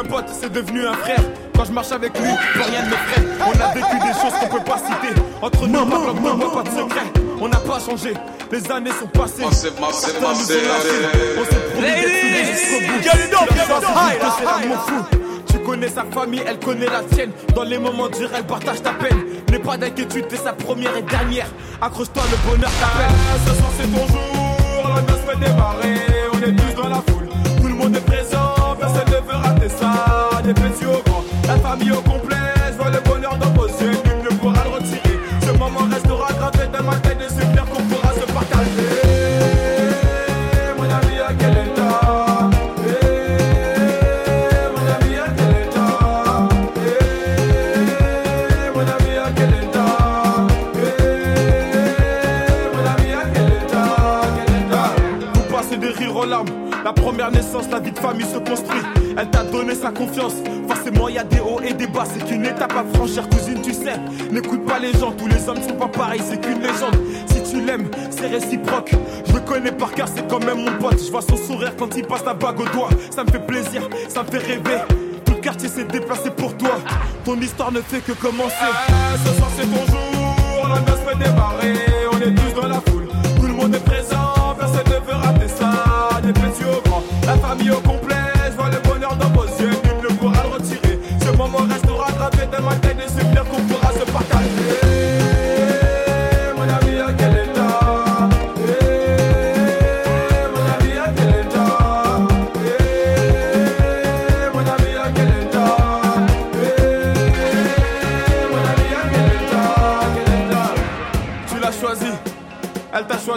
qu'un pote, c'est devenu un frère. Quand je marche avec lui, plus rien ne m'effraie. On a vécu des choses qu'on peut pas citer. Entre nous, pas de moi, pas de secret. On n'a pas changé, les années sont passées. Certains nous ont lâchés. On s'est promis. C'est l'amour fou. Tu connais sa famille, elle connaît la tienne. Dans les moments durs, elle partage ta peine. N'aie pas d'inquiétude, t'es sa première et dernière. Accroche-toi, le bonheur t'appelle. Ce soir, c'est ton jour, la noce démarrer. Des la famille au complet. Je vois le bonheur dans vos yeux, nul ne pourra le retirer. Ce moment restera gravé dans ma tête et super qu'on pourra se partager. Mon ami, à quel état? Eh, Mon ami, à quel état? Eh, Mon ami, à quel Eh, Mon ami, à quel état? Quel état? Vous passez de rire aux larmes la première naissance, la vie de famille se construit. Elle t'a donné sa confiance. Forcément, y a des hauts et des bas. C'est qu'une étape à franchir, cousine, tu sais. N'écoute pas les gens, tous les hommes sont pas pareils. C'est qu'une légende. Si tu l'aimes, c'est réciproque. Je le connais par cœur, c'est quand même mon pote. Je vois son sourire quand il passe la bague au doigt. Ça me fait plaisir, ça me fait rêver. Tout le quartier s'est déplacé pour toi. Ton histoire ne fait que commencer. ce soir, c'est ton jour. La noce fait démarrer. On est tous dans la foule. Tout le monde est présent. Personne ne veut rater ça. Des petits au grand. La famille au complet.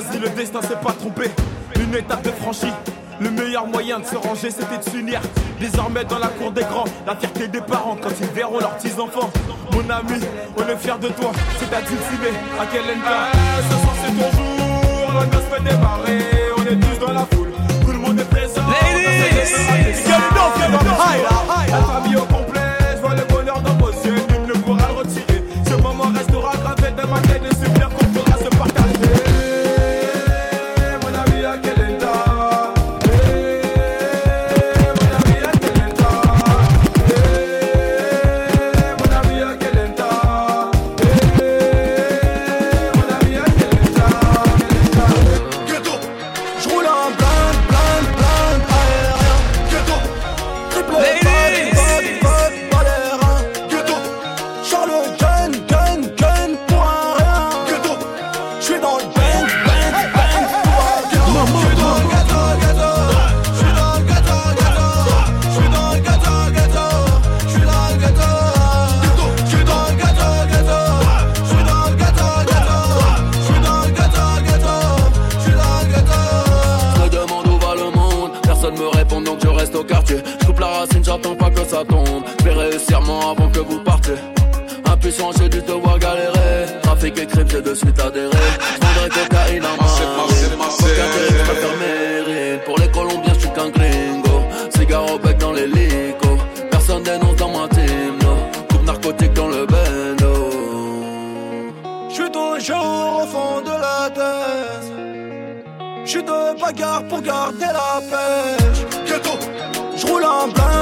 Choisi, le destin s'est pas trompé. Une étape de franchie. Le meilleur moyen de se ranger, c'était de s'unir. Désormais, dans la cour des grands, la fierté des parents quand ils verront leurs petits-enfants. Mon ami, on est fiers de toi, c'est à Dulcimé, à quel état Ce soir, c'est ton jour, la noce fait démarrer. On est tous dans la foule, tout le monde est présent. Ladies. La famille au ça tombe. Je vais réussir moi avant que vous partiez. Impuissant, j'ai dû te voir galérer. Trafic et crime, j'ai de suite adhéré. J'vendrai cocaïne préfère mérine. Pour les Colombiens, je suis qu'un gringo. Cigare au bec dans l'hélico. Personne dénonce dans ma team, no. Coupe narcotique dans le bendo. J'suis toujours au fond de la tête. J'suis de bagarre pour garder la pêche. Ghetto, j'roule en blind,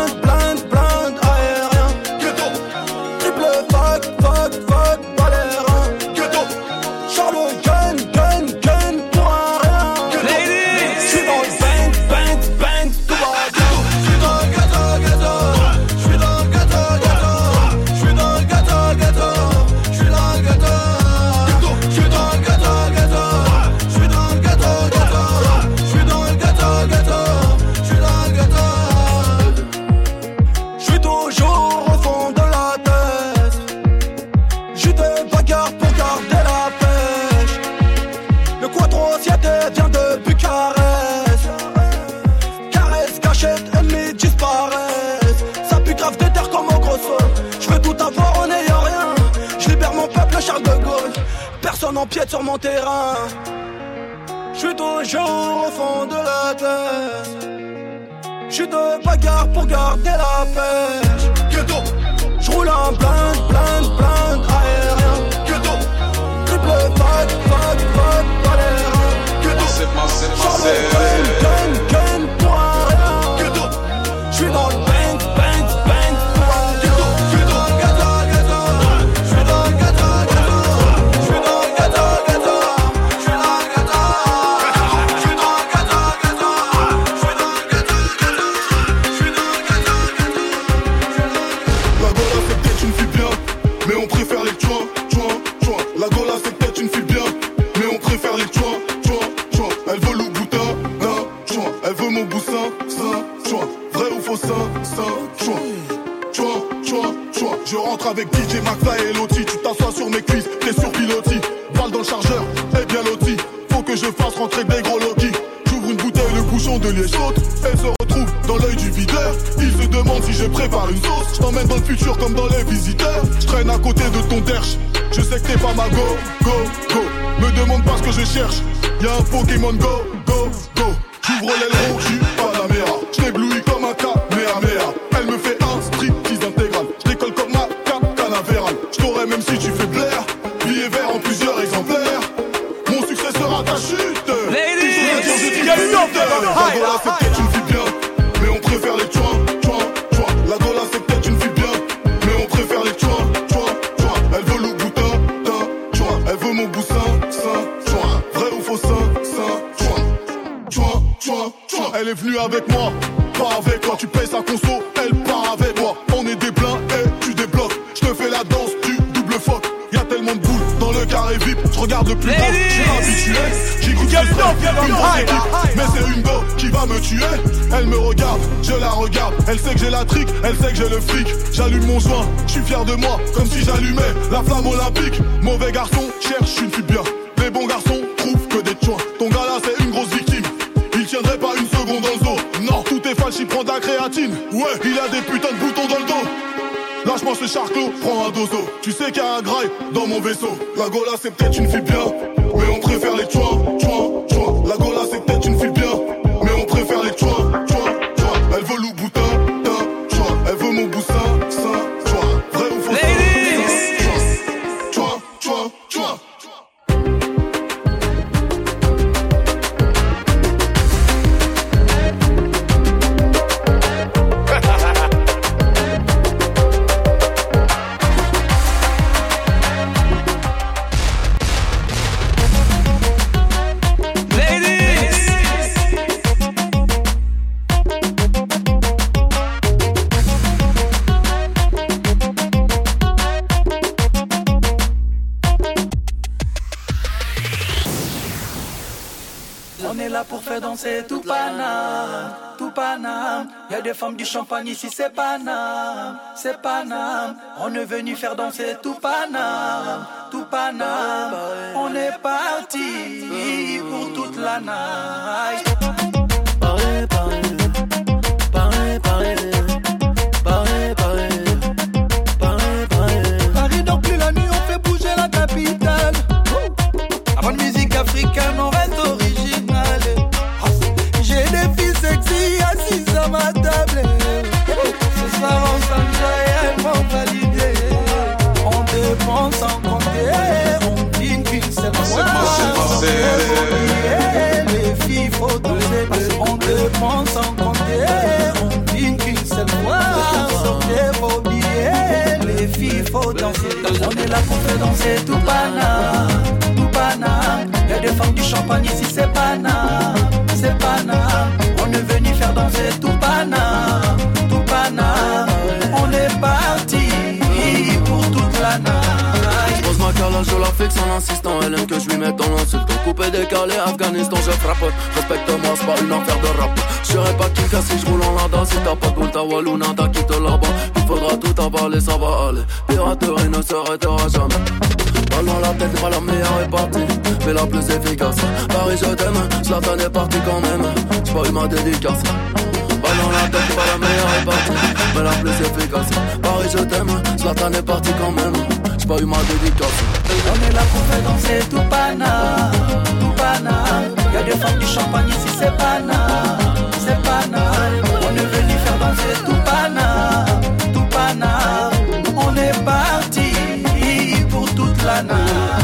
sur mon terrain. J'suis toujours au fond de la tête. J'suis de bagarre pour garder la pêche. Pokémon go, go, go. Elle est venue avec moi, pas avec toi. Tu payes sa conso, elle part avec moi. On est des pleins et tu débloques. Je te fais la danse du double fuck. Y'a tellement de boules dans le carré VIP. Je regarde le plus gros, j'suis habitué. Get le high. Mais c'est une go qui va me tuer. Elle me regarde, je la regarde. Elle sait que j'ai la trique, elle sait que j'ai le fric. J'allume mon joint, je suis fier de moi, comme si j'allumais la flamme olympique. Mauvais garçon, cherche une fille bien. Ce charclos, prends un dozo. Tu sais qu'il y a un graille dans mon vaisseau. La Gola, c'est peut-être une fille bien, danser tout Paname, tout Paname. Y a des femmes du champagne ici, c'est Paname, c'est Paname. On est venu faire danser tout Paname, tout Paname. On est parti pour toute la night. Dépense sans compter. On dîne qu'une seule fois. Sortez vos billets, les filles, faut danser. On est là pour faire danser tout Paname, que je lui mette dans l'insulte. Coupé, décalé, Afghanistan, je frappe. Respecte-moi, c'est pas une affaire de rap. Je serai pas Kinka si je roule en lada. Si t'as pas de boule, ta Walou, nada, quitte là-bas. Il faudra tout avaler, ça va aller. Piraterie ne s'arrêtera jamais. Balle dans la tête, pas la meilleure est partie, mais la plus efficace. Paris, je t'aime, Zlatan est parti quand même. J'ai pas eu ma dédicace. Balle dans la tête, pas la meilleure est partie, mais la plus efficace. Paris, je t'aime, Zlatan est parti quand même. J'ai pas eu dédicace. On est là pour faire danser tout Paname, tout. Y'a des femmes du champagne ici, c'est Paname, c'est Paname. On est venu faire danser tout Paname. On est parti pour toute la night.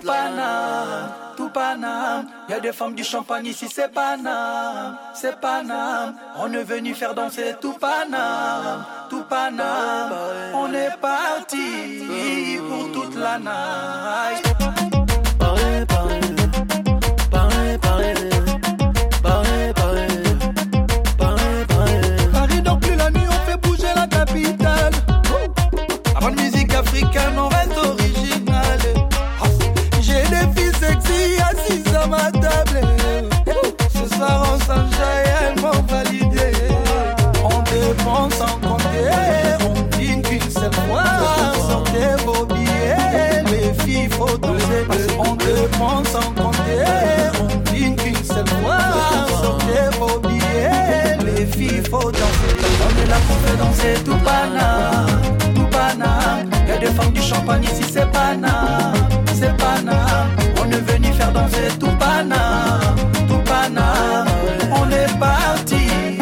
Tout Paname, tout Paname. Y a des femmes du champagne ici, c'est Paname, c'est Paname. On est venu faire danser tout Paname, tout Paname. On est parti pour toute la night. Danser tout pana. Tout pana. Y'a des femmes du champagne ici, c'est pana. C'est pana. On est venu faire danser tout pana. Tout pana. On est parti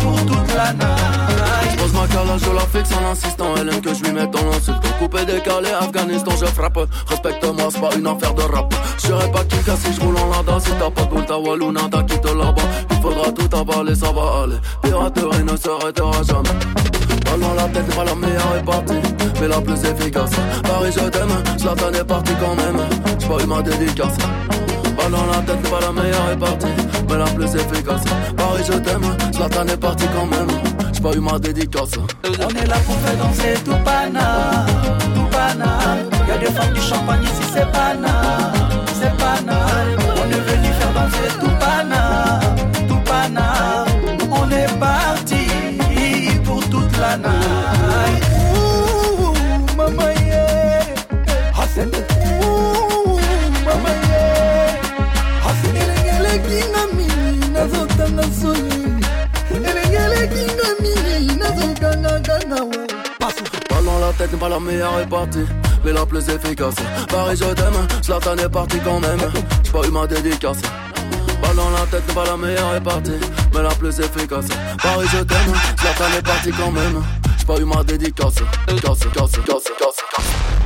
pour toute la night. Pose ma calage, je la fixe en insistant. Elle aime que je lui mette dans l'insulte. Coupé, décalé, Afghanistan, je frappe. Respecte-moi, c'est pas une affaire de rap. J'serai pas qui si je roule en lada Si t'as pas de boule, ta walou, nada, quitte là-bas faudra tout avaler, ça va aller ne s'arrêtera jamais. Dans la tête, pas la meilleure est partie. Mais la plus efficace Paris je t'aime, Zlatan est parti quand même. J'ai pas eu ma dédicace. Dans la tête, pas la meilleure est partie. Mais la plus efficace Paris je t'aime, Zlatan est parti quand même. J'ai pas eu ma dédicace. On est là pour faire danser tout pana Tout pana Y'a des femmes du champagne Pas la tête, pas la meilleure est partie mais la plus efficace. Paris, je t'aime, Zlatan est parti quand même. J'ai pas eu ma dédicace. Pas dans la tête, pas la meilleure est partie, mais la plus efficace. Paris, je t'aime, Zlatan est parti quand même. J'ai pas eu ma dédicace. Casse, casse, casse, casse, casse.